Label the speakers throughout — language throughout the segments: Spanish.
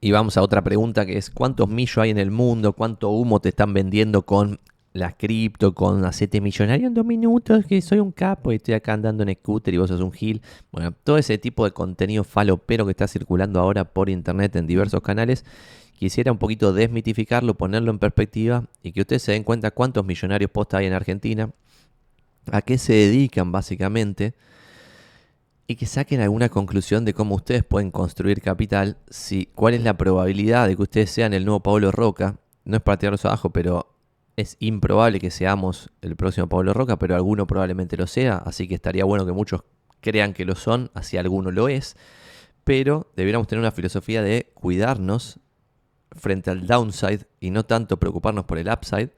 Speaker 1: Y vamos a otra pregunta que es, ¿cuántos millos hay en el mundo? ¿Cuánto humo te están vendiendo con las cripto, con hacete millonario en dos minutos, que soy un capo y estoy acá andando en scooter y vos sos un gil? Bueno, todo ese tipo de contenido falopero que está circulando ahora por internet en diversos canales, quisiera un poquito desmitificarlo, ponerlo en perspectiva y que ustedes se den cuenta cuántos millonarios posta hay en Argentina, a qué se dedican básicamente y que saquen alguna conclusión de cómo ustedes pueden construir capital, si, cuál es la probabilidad de que ustedes sean el nuevo Pablo Roca. No es para tirarlos abajo, pero es improbable que seamos el próximo Pablo Roca, pero alguno probablemente lo sea, así que estaría bueno que muchos crean que lo son, así alguno lo es, pero debiéramos tener una filosofía de cuidarnos frente al downside y no tanto preocuparnos por el upside.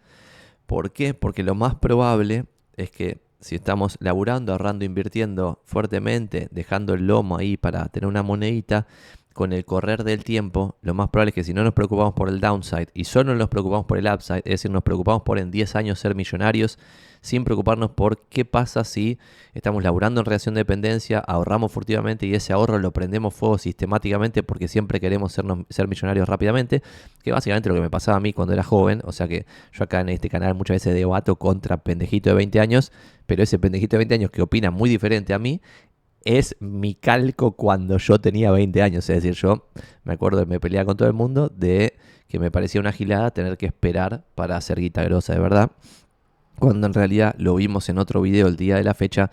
Speaker 1: ¿Por qué? Porque lo más probable es que si estamos laburando, ahorrando, invirtiendo fuertemente, dejando el lomo ahí para tener una monedita, con el correr del tiempo, lo más probable es que si no nos preocupamos por el downside y solo nos preocupamos por el upside, es decir, nos preocupamos por en 10 años ser millonarios, sin preocuparnos por qué pasa si estamos laburando en relación de dependencia, ahorramos furtivamente y ese ahorro lo prendemos fuego sistemáticamente porque siempre queremos ser millonarios rápidamente, que básicamente lo que me pasaba a mí cuando era joven, o sea que yo acá en este canal muchas veces debato contra pendejito de 20 años, pero ese pendejito de 20 años que opina muy diferente a mí, es mi calco cuando yo tenía 20 años. Es decir, yo me acuerdo de me peleaba con todo el mundo de que me parecía una gilada tener que esperar para hacer guita grosa de verdad. Cuando en realidad lo vimos en otro video el día de la fecha,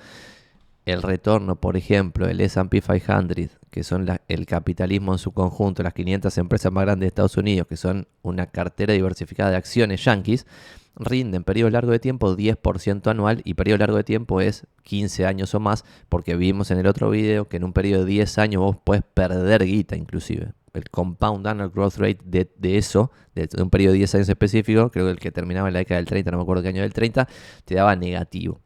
Speaker 1: el retorno, por ejemplo, el SP 500, que son el capitalismo en su conjunto, las 500 empresas más grandes de Estados Unidos, que son una cartera diversificada de acciones yankees, rinden periodo largo de tiempo 10% anual y periodo largo de tiempo es 15 años o más, porque vimos en el otro video que en un periodo de 10 años vos puedes perder guita inclusive. El compound annual growth rate de, eso, de, un periodo de 10 años específico, creo que el que terminaba en la década del 30, no me acuerdo qué año del 30, te daba negativo.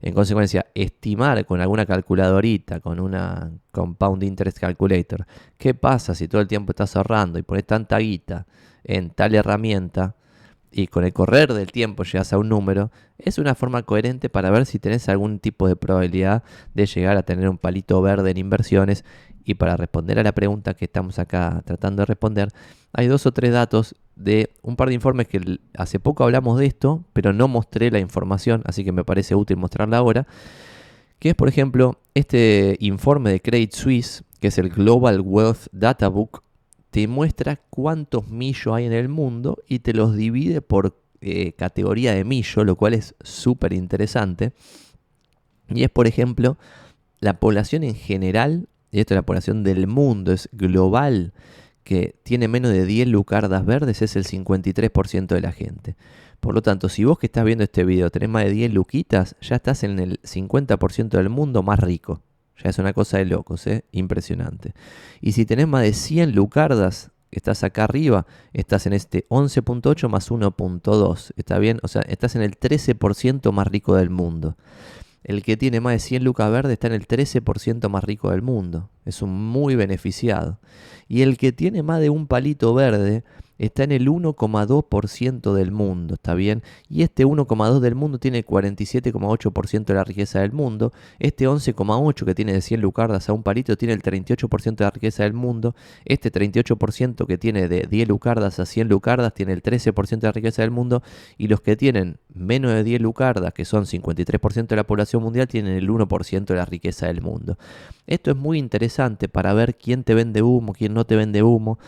Speaker 1: En consecuencia, estimar con alguna calculadorita, con una Compound Interest Calculator, qué pasa si todo el tiempo estás ahorrando y pones tanta guita en tal herramienta, y con el correr del tiempo llegas a un número, es una forma coherente para ver si tenés algún tipo de probabilidad de llegar a tener un palito verde en inversiones. Y para responder a la pregunta que estamos acá tratando de responder, hay dos o tres datos de un par de informes que hace poco hablamos de esto, pero no mostré la información, así que me parece útil mostrarla ahora. Que es, por ejemplo, este informe de Credit Suisse, que es el Global Wealth Data Book, te muestra cuántos millos hay en el mundo y te los divide por eh, categoría de millo, lo cual es súper interesante. Y es, por ejemplo, la población en general, y esto es la población del mundo, es global, que tiene menos de 10 lucardas verdes, es el 53% de la gente. Por lo tanto, si vos que estás viendo este video tenés más de 10 luquitas, ya estás en el 50% del mundo más rico. Ya es una cosa de locos, ¿eh? Impresionante. Y si tenés más de 100 lucardas, estás acá arriba, estás en este 11.8 más 1.2. ¿Está bien? O sea, estás en el 13% más rico del mundo. El que tiene más de 100 lucas verdes está en el 13% más rico del mundo. Es un muy beneficiado. Y el que tiene más de un palito verde está en el 1,2% del mundo, ¿está bien? Y este 1,2% del mundo tiene el 47,8% de la riqueza del mundo. Este 11,8% que tiene de 100 lucardas a un palito tiene el 38% de la riqueza del mundo. Este 38% que tiene de 10 lucardas a 100 lucardas tiene el 13% de la riqueza del mundo. Y los que tienen menos de 10 lucardas, que son 53% de la población mundial, tienen el 1% de la riqueza del mundo. Esto es muy interesante para ver quién te vende humo, quién no te vende humo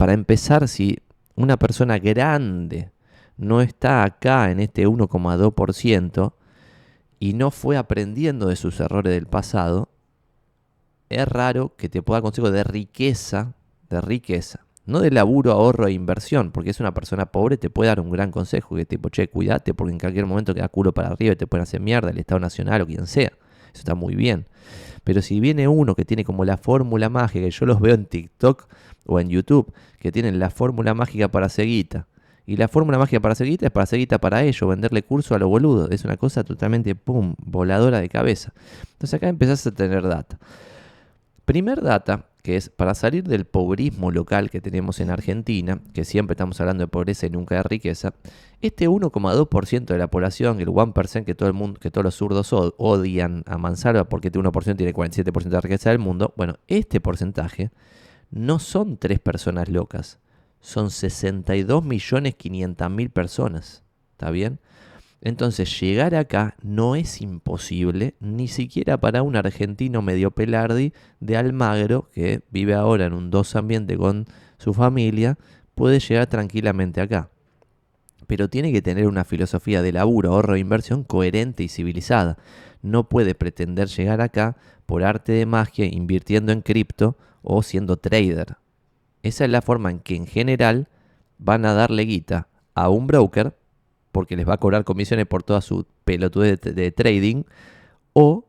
Speaker 1: para empezar, si una persona grande no está acá en este 1,2% y no fue aprendiendo de sus errores del pasado, es raro que te pueda consejo de riqueza, de riqueza, no de laburo, ahorro e inversión, porque es una persona pobre, te puede dar un gran consejo, que tipo, che, cuídate, porque en cualquier momento queda culo para arriba y te pueden hacer mierda el Estado Nacional o quien sea. Eso está muy bien. Pero si viene uno que tiene como la fórmula mágica, yo los veo en TikTok o en YouTube, que tienen la fórmula mágica para seguita. Y la fórmula mágica para seguita es para seguita para ellos, venderle curso a los boludos. Es una cosa totalmente, pum, voladora de cabeza. Entonces acá empezás a tener data. Primer data, que es para salir del pobrismo local que tenemos en Argentina, que siempre estamos hablando de pobreza y nunca de riqueza, este 1,2% de la población, el 1% que todo el mundo, que todos los zurdos odian a Mansalva porque este 1% tiene 47% de riqueza del mundo, bueno, este porcentaje no son tres personas locas, son 62 millones 500 mil personas. ¿Está bien? Entonces llegar acá no es imposible, ni siquiera para un argentino medio pelardi de Almagro, que vive ahora en un dos ambiente con su familia, puede llegar tranquilamente acá. Pero tiene que tener una filosofía de laburo, ahorro e inversión coherente y civilizada. No puede pretender llegar acá por arte de magia invirtiendo en cripto o siendo trader. Esa es la forma en que en general van a darle guita a un broker porque les va a cobrar comisiones por toda su pelotudez de, trading, o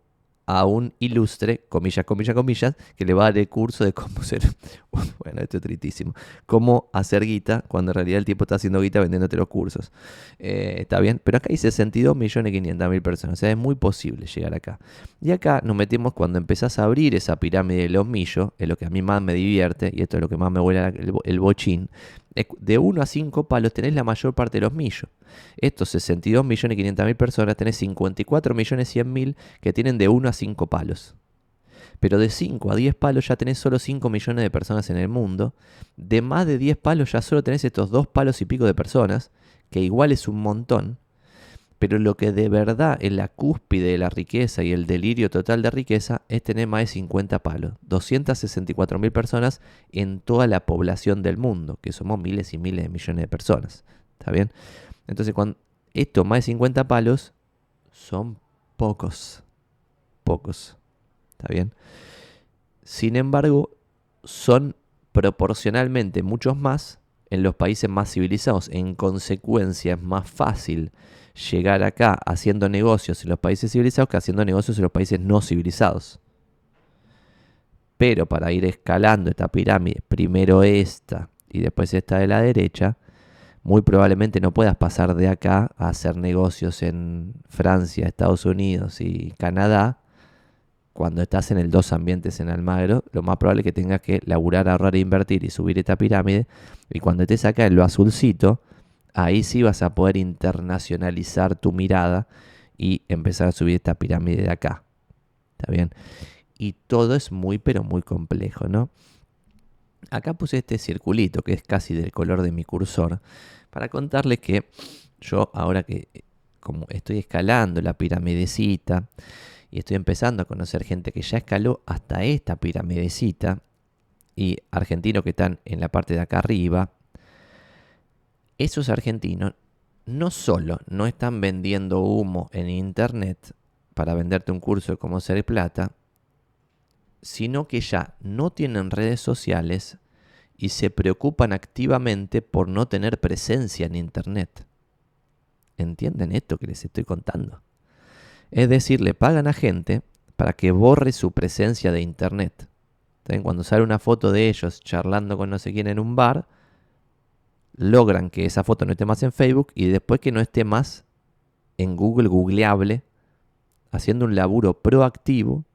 Speaker 1: a un ilustre, comillas, comillas, comillas, que le va a dar el curso de cómo ser, bueno, esto es tristísimo, cómo hacer guita cuando en realidad el tipo está haciendo guita vendiéndote los cursos. Eh, está bien, pero acá hay 62 millones 500 mil personas, o sea, es muy posible llegar acá. Y acá nos metemos cuando empezás a abrir esa pirámide de los millos, es lo que a mí más me divierte, y esto es lo que más me vuela el, el bochín, de 1 a 5 palos tenés la mayor parte de los millos. Estos 62 millones 500 mil personas tenés 54 millones 100 mil que tienen de 1 a 5 palos. Pero de 5 a 10 palos ya tenés solo 5 millones de personas en el mundo. De más de 10 palos ya solo tenés estos 2 palos y pico de personas, que igual es un montón. Pero lo que de verdad es la cúspide de la riqueza y el delirio total de riqueza es tener más de 50 palos. 264 mil personas en toda la población del mundo, que somos miles y miles de millones de personas. ¿Está bien? Entonces, cuando esto más de 50 palos son pocos. Pocos. ¿Está bien? Sin embargo, son proporcionalmente muchos más en los países más civilizados. En consecuencia, es más fácil llegar acá haciendo negocios en los países civilizados que haciendo negocios en los países no civilizados. Pero para ir escalando esta pirámide, primero esta y después esta de la derecha, muy probablemente no puedas pasar de acá a hacer negocios en Francia, Estados Unidos y Canadá. Cuando estás en el dos ambientes en Almagro, lo más probable es que tengas que laburar, ahorrar, e invertir y subir esta pirámide. Y cuando estés acá en lo azulcito, ahí sí vas a poder internacionalizar tu mirada y empezar a subir esta pirámide de acá. ¿Está bien? Y todo es muy, pero muy complejo, ¿no? Acá puse este circulito que es casi del color de mi cursor para contarles que yo ahora que como estoy escalando la piramidecita y estoy empezando a conocer gente que ya escaló hasta esta piramidecita y argentinos que están en la parte de acá arriba, esos argentinos no solo no están vendiendo humo en internet para venderte un curso de cómo ser plata, sino que ya no tienen redes sociales y se preocupan activamente por no tener presencia en internet. ¿Entienden esto que les estoy contando? Es decir, le pagan a gente para que borre su presencia de internet. Cuando sale una foto de ellos charlando con no sé quién en un bar, logran que esa foto no esté más en Facebook y después que no esté más en Google googleable, haciendo un laburo proactivo,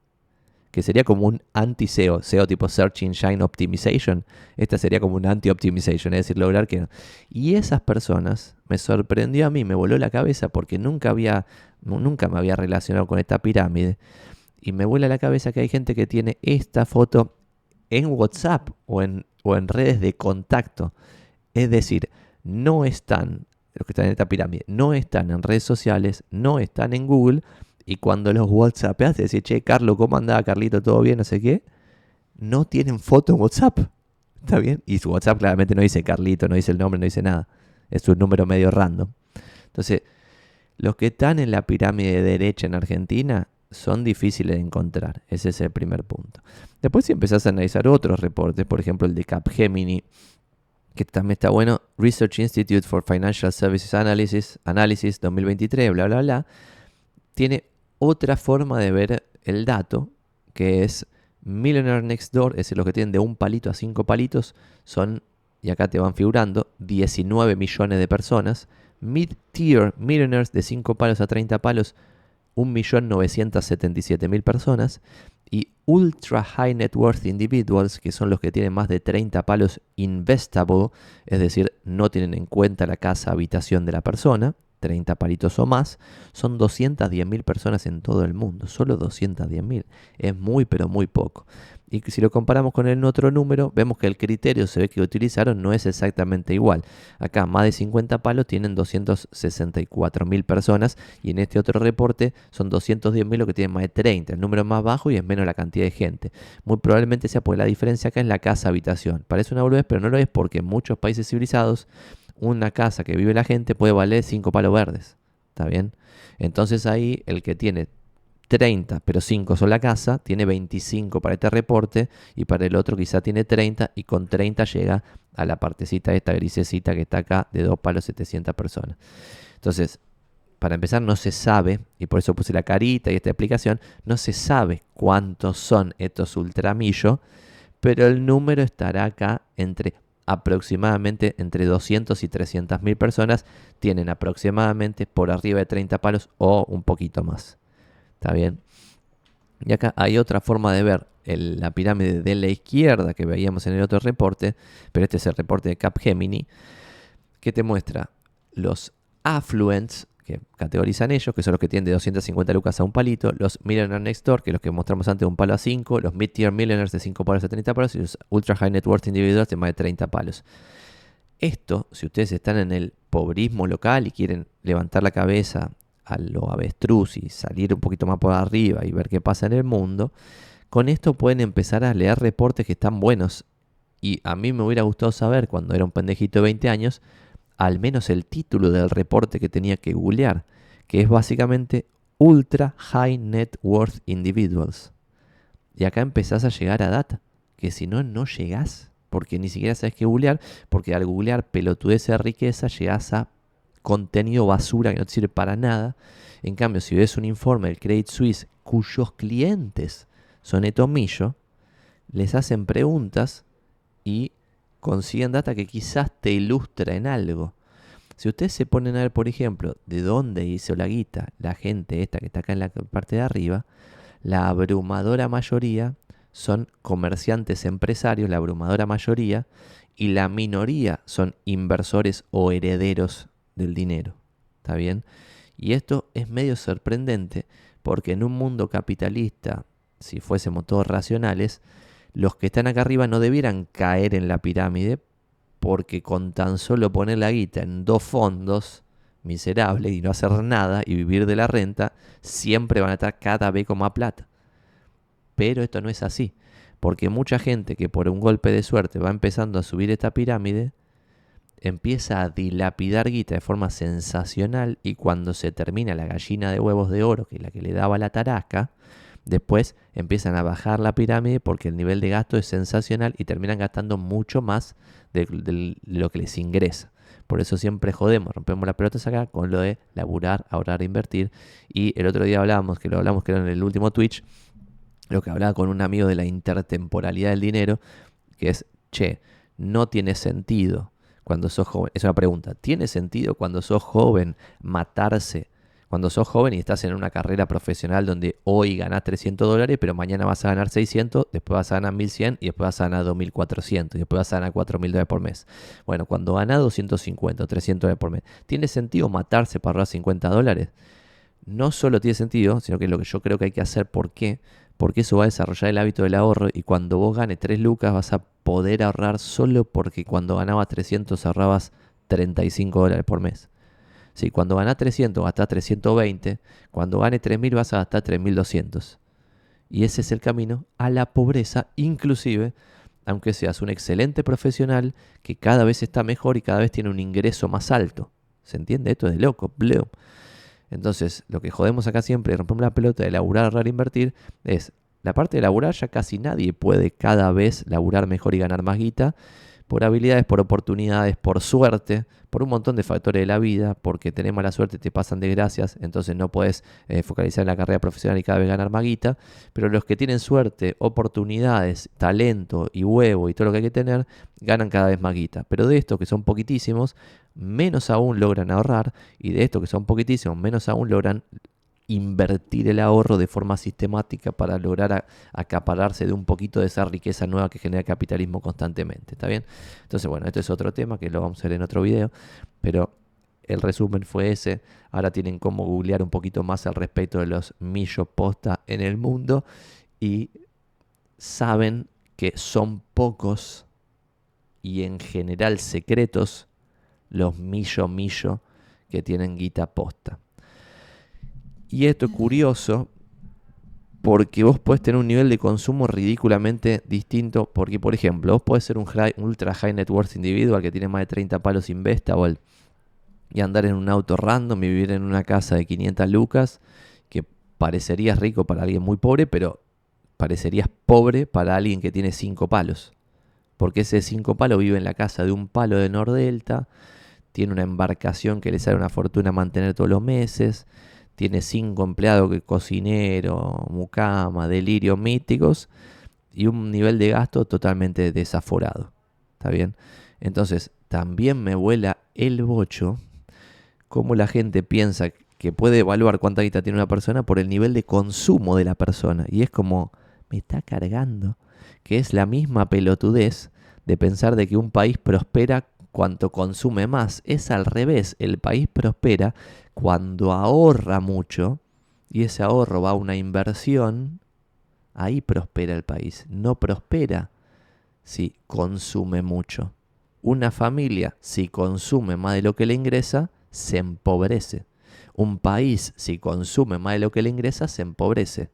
Speaker 1: que sería como un anti-SEO, SEO tipo Search Engine Optimization, esta sería como un anti-optimization, es decir, lograr que... Y esas personas me sorprendió a mí, me voló la cabeza porque nunca había, nunca me había relacionado con esta pirámide, y me vuela la cabeza que hay gente que tiene esta foto en WhatsApp o en, o en redes de contacto es decir, no están, los que están en esta pirámide, no están en redes sociales, no están en Google, y cuando los WhatsAppeas, te decís, che, Carlos, ¿cómo andaba Carlito? ¿Todo bien? No sé qué. No tienen foto en WhatsApp. ¿Está bien? Y su WhatsApp claramente no dice Carlito, no dice el nombre, no dice nada. Es un número medio random. Entonces, los que están en la pirámide de derecha en Argentina son difíciles de encontrar. Ese es el primer punto. Después si empezás a analizar otros reportes, por ejemplo el de Capgemini, que también está bueno, Research Institute for Financial Services Analysis, Analysis 2023, bla, bla, bla, tiene otra forma de ver el dato, que es Millionaire Next Door, es decir, los que tienen de un palito a cinco palitos, son, y acá te van figurando, 19 millones de personas. Mid-Tier Millionaires de 5 palos a 30 palos, 1.977.000 personas Ultra High Net Worth Individuals, que son los que tienen más de 30 palos investable, es decir, no tienen en cuenta la casa habitación de la persona, 30 palitos o más, son 210.000 personas en todo el mundo, solo 210.000. Es muy pero muy poco. Y si lo comparamos con el otro número, vemos que el criterio se ve que utilizaron no es exactamente igual. Acá más de 50 palos tienen 264.000 personas y en este otro reporte son 210.000 lo que tienen más de 30. El número es más bajo y es menos la cantidad de gente. Muy probablemente sea porque la diferencia acá es la casa habitación. Parece una boludez, pero no lo es porque en muchos países civilizados una casa que vive la gente puede valer 5 palos verdes. ¿Está bien? Entonces ahí el que tiene 30, pero 5 son la casa, tiene 25 para este reporte y para el otro quizá tiene 30 y con 30 llega a la partecita esta grisecita que está acá de 2 palos 700 personas. Entonces, para empezar no se sabe, y por eso puse la carita y esta explicación, no se sabe cuántos son estos ultramillos, pero el número estará acá entre aproximadamente entre 200 y 300 mil personas tienen aproximadamente por arriba de 30 palos o un poquito más. ¿Está bien? Y acá hay otra forma de ver la pirámide de la izquierda que veíamos en el otro reporte, pero este es el reporte de Capgemini, que te muestra los affluents que categorizan ellos, que son los que tienen de 250 lucas a un palito, los Millionaire Next Door, que los que mostramos antes de un palo a 5, los Mid-Tier Millionaires de 5 palos a 30 palos y los Ultra High Net Worth Individuals de más de 30 palos. Esto, si ustedes están en el pobrismo local y quieren levantar la cabeza a lo avestruz y salir un poquito más por arriba y ver qué pasa en el mundo, con esto pueden empezar a leer reportes que están buenos. Y a mí me hubiera gustado saber, cuando era un pendejito de 20 años, al menos el título del reporte que tenía que googlear, que es básicamente Ultra High Net Worth Individuals. Y acá empezás a llegar a data, que si no, no llegás, porque ni siquiera sabes qué googlear, porque al googlear pelotudez de riqueza llegás a contenido basura que no te sirve para nada. En cambio, si ves un informe del Credit Suisse cuyos clientes son Etomillo, les hacen preguntas y consiguen data que quizás te ilustra en algo. Si ustedes se ponen a ver, por ejemplo, de dónde hizo la guita la gente esta que está acá en la parte de arriba, la abrumadora mayoría son comerciantes empresarios, la abrumadora mayoría, y la minoría son inversores o herederos del dinero. ¿Está bien? Y esto es medio sorprendente porque en un mundo capitalista, si fuésemos todos racionales, los que están acá arriba no debieran caer en la pirámide porque con tan solo poner la guita en dos fondos miserables y no hacer nada y vivir de la renta, siempre van a estar cada vez con más plata. Pero esto no es así, porque mucha gente que por un golpe de suerte va empezando a subir esta pirámide, empieza a dilapidar guita de forma sensacional y cuando se termina la gallina de huevos de oro, que es la que le daba la tarasca, después empiezan a bajar la pirámide porque el nivel de gasto es sensacional y terminan gastando mucho más de, lo que les ingresa. Por eso siempre jodemos, rompemos las pelotas acá con lo de laburar, ahorrar, invertir. Y el otro día hablábamos, que lo hablamos que era en el último Twitch, lo que hablaba con un amigo de la intertemporalidad del dinero, que es, che, no tiene sentido cuando sos joven? Es una pregunta. ¿Tiene sentido cuando sos joven matarse? Cuando sos joven y estás en una carrera profesional donde hoy ganás 300 dólares, pero mañana vas a ganar 600, después vas a ganar 1100 y después vas a ganar 2400 y después vas a ganar 4000 dólares por mes. Bueno, cuando ganás 250 o 300 dólares por mes, ¿tiene sentido matarse para ahorrar 50 dólares? No solo tiene sentido, sino que es lo que yo creo que hay que hacer. ¿Por qué? Porque eso va a desarrollar el hábito del ahorro y cuando vos ganes 3 lucas vas a poder ahorrar solo porque cuando ganabas 300 ahorrabas 35 dólares por mes. Si cuando ganás 300 gastás 320, cuando gane 3000 vas a gastar 3200. Y ese es el camino a la pobreza, inclusive aunque seas un excelente profesional que cada vez está mejor y cada vez tiene un ingreso más alto. ¿Se entiende? Esto es de loco. Bleu. Entonces, lo que jodemos acá siempre, rompemos la pelota de laburar, ahorrar, invertir, es la parte de laburar ya casi nadie puede cada vez laburar mejor y ganar más guita por habilidades, por oportunidades, por suerte, por un montón de factores de la vida, porque tenemos la suerte, te pasan desgracias, entonces no puedes eh, focalizar en la carrera profesional y cada vez ganar más guita, pero los que tienen suerte, oportunidades, talento y huevo y todo lo que hay que tener, ganan cada vez más guita. Pero de estos que son poquitísimos, menos aún logran ahorrar y de estos que son poquitísimos, menos aún logran invertir el ahorro de forma sistemática para lograr acapararse de un poquito de esa riqueza nueva que genera el capitalismo constantemente. ¿Está bien? Entonces, bueno, este es otro tema que lo vamos a ver en otro video, pero El resumen fue ese. Ahora tienen como googlear un poquito más al respecto de los millos posta en el mundo y saben que son pocos y en general secretos los millo millo que tienen guita posta. Y esto es curioso porque vos podés tener un nivel de consumo ridículamente distinto. Porque, por ejemplo, vos podés ser un, ultra high net worth individual que tiene más de 30 palos investable y andar en un auto random y vivir en una casa de 500 lucas que parecerías rico para alguien muy pobre, pero parecerías pobre para alguien que tiene 5 palos. Porque ese 5 palos vive en la casa de un palo de Nordelta, tiene una embarcación que le sale una fortuna mantener todos los meses tiene cinco empleados que cocinero, mucama, delirios míticos y un nivel de gasto totalmente desaforado. ¿Está bien? Entonces, también me vuela el bocho cómo la gente piensa que puede evaluar cuánta guita tiene una persona por el nivel de consumo de la persona. Y es como, me está cargando. Que es la misma pelotudez de pensar de que un país prospera cuanto consume más. Es al revés, el país prospera cuando ahorra mucho y ese ahorro va a una inversión, ahí prospera el país. No prospera si consume mucho. Una familia, si consume más de lo que le ingresa, se empobrece. Un país, si consume más de lo que le ingresa, se empobrece.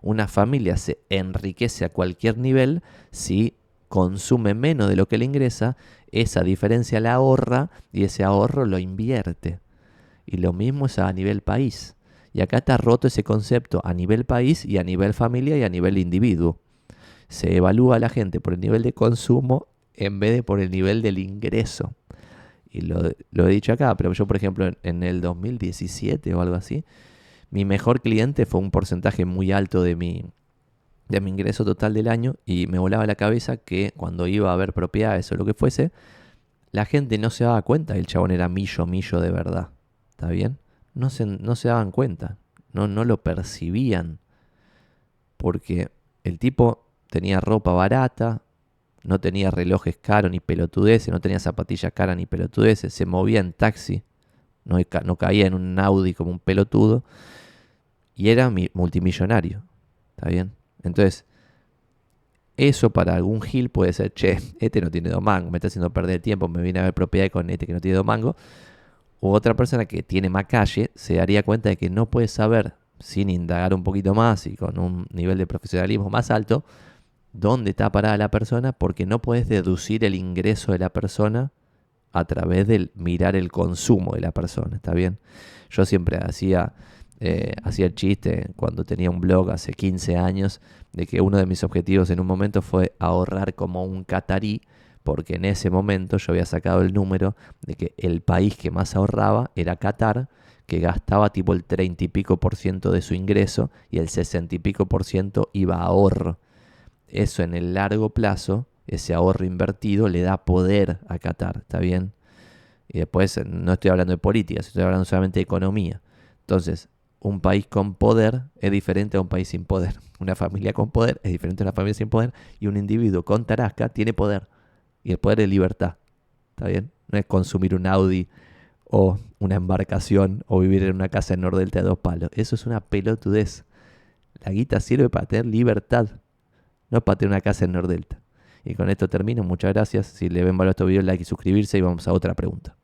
Speaker 1: Una familia se enriquece a cualquier nivel si consume menos de lo que le ingresa, esa diferencia la ahorra y ese ahorro lo invierte. Y lo mismo es a nivel país. Y acá está roto ese concepto a nivel país y a nivel familia y a nivel individuo. Se evalúa a la gente por el nivel de consumo en vez de por el nivel del ingreso. Y lo, he dicho acá, pero yo por ejemplo en, en el 2017 o algo así, mi mejor cliente fue un porcentaje muy alto de mi, de mi ingreso total del año y me volaba la cabeza que cuando iba a ver propiedades o lo que fuese, la gente no se daba cuenta el chabón era millo, millo de verdad. ¿Está bien? No se, no se daban cuenta, no, no lo percibían. Porque el tipo tenía ropa barata, no tenía relojes caros ni pelotudeces, no tenía zapatillas caras ni pelotudeces, se movía en taxi, no, no caía en un Audi como un pelotudo y era multimillonario. ¿Está bien? Entonces, eso para algún gil puede ser, che, este no tiene dos mangos, me está haciendo perder tiempo, me viene a ver propiedad con este que no tiene dos mangos. O otra persona que tiene más calle se daría cuenta de que no puede saber, sin indagar un poquito más y con un nivel de profesionalismo más alto, dónde está parada la persona porque no puedes deducir el ingreso de la persona a través del mirar el consumo de la persona, ¿está bien? Yo siempre hacía eh, hacía el chiste cuando tenía un blog hace 15 años de que uno de mis objetivos en un momento fue ahorrar como un catarí, porque en ese momento yo había sacado el número de que el país que más ahorraba era Qatar, que gastaba tipo el 30 y pico por ciento de su ingreso y el 60 y pico por ciento iba a ahorro. Eso en el largo plazo, ese ahorro invertido le da poder a Qatar, ¿está bien? Y después no estoy hablando de política, estoy hablando solamente de economía. Entonces, un país con poder es diferente a un país sin poder. Una familia con poder es diferente a una familia sin poder. Y un individuo con tarasca tiene poder. Y el poder es libertad. ¿Está bien? No es consumir un Audi o una embarcación o vivir en una casa en Nordelta de dos palos. Eso es una pelotudez. La guita sirve para tener libertad, no para tener una casa en Nordelta. Y con esto termino. Muchas gracias. Si le ven valor a este video, like y suscribirse. Y vamos a otra pregunta.